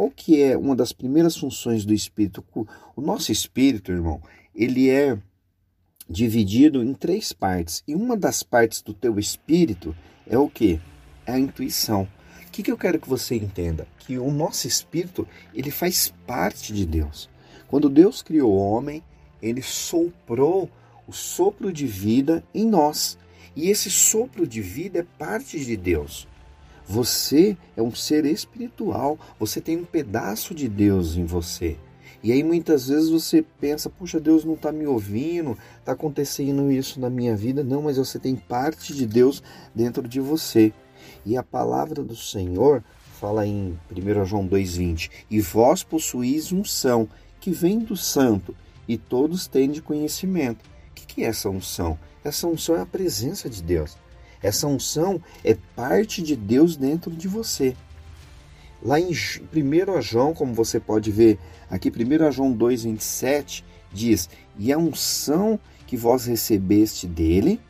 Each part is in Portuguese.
qual que é uma das primeiras funções do espírito? O nosso espírito, irmão, ele é dividido em três partes. E uma das partes do teu espírito é o que? É a intuição. O que, que eu quero que você entenda? Que o nosso espírito, ele faz parte de Deus. Quando Deus criou o homem, ele soprou o sopro de vida em nós. E esse sopro de vida é parte de Deus. Você é um ser espiritual, você tem um pedaço de Deus em você. E aí muitas vezes você pensa, puxa, Deus não está me ouvindo, está acontecendo isso na minha vida. Não, mas você tem parte de Deus dentro de você. E a palavra do Senhor fala em 1 João 2,20: E vós possuís unção que vem do santo, e todos têm de conhecimento. O que é essa unção? Essa unção é a presença de Deus. Essa unção é parte de Deus dentro de você. Lá em 1 João, como você pode ver aqui, 1 João 2,27 diz: E a unção que vós recebeste dele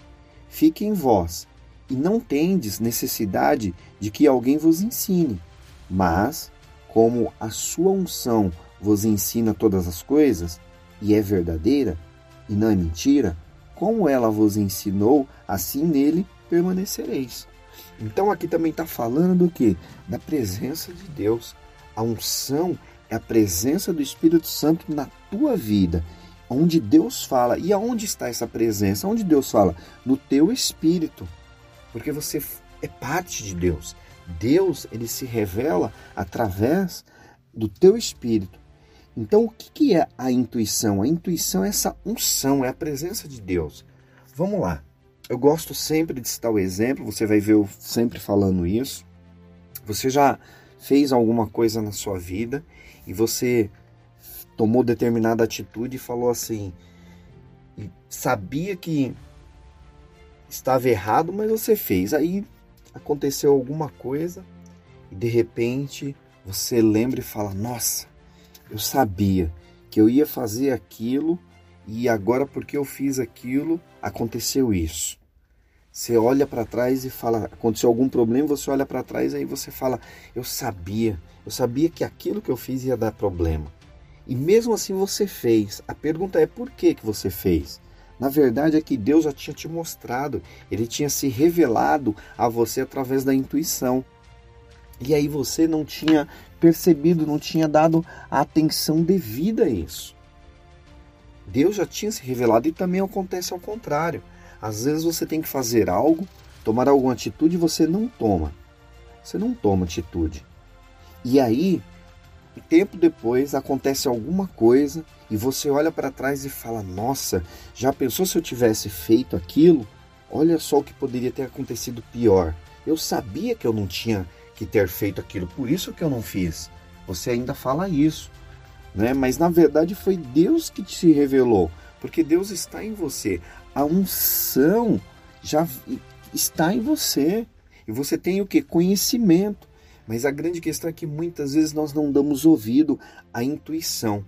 fique em vós, e não tendes necessidade de que alguém vos ensine, mas, como a sua unção vos ensina todas as coisas, e é verdadeira, e não é mentira, como ela vos ensinou, assim nele permanecereis. Então aqui também está falando do que? Da presença de Deus. A unção é a presença do Espírito Santo na tua vida, onde Deus fala. E aonde está essa presença? Onde Deus fala? No teu espírito. Porque você é parte de Deus. Deus, ele se revela através do teu espírito. Então, o que é a intuição? A intuição é essa unção, é a presença de Deus. Vamos lá. Eu gosto sempre de citar o exemplo, você vai ver eu sempre falando isso. Você já fez alguma coisa na sua vida e você tomou determinada atitude e falou assim, sabia que estava errado, mas você fez. Aí aconteceu alguma coisa e de repente você lembra e fala: Nossa, eu sabia que eu ia fazer aquilo e agora porque eu fiz aquilo aconteceu isso. Você olha para trás e fala, aconteceu algum problema, você olha para trás e aí você fala, eu sabia, eu sabia que aquilo que eu fiz ia dar problema. E mesmo assim você fez. A pergunta é por que que você fez? Na verdade é que Deus já tinha te mostrado, ele tinha se revelado a você através da intuição. E aí você não tinha percebido, não tinha dado a atenção devida a isso. Deus já tinha se revelado e também acontece ao contrário. Às vezes você tem que fazer algo, tomar alguma atitude e você não toma. Você não toma atitude. E aí, tempo depois, acontece alguma coisa e você olha para trás e fala: Nossa, já pensou se eu tivesse feito aquilo? Olha só o que poderia ter acontecido pior. Eu sabia que eu não tinha que ter feito aquilo, por isso que eu não fiz. Você ainda fala isso, né? Mas na verdade foi Deus que te revelou, porque Deus está em você a unção já está em você. E você tem o que? Conhecimento. Mas a grande questão é que muitas vezes nós não damos ouvido à intuição.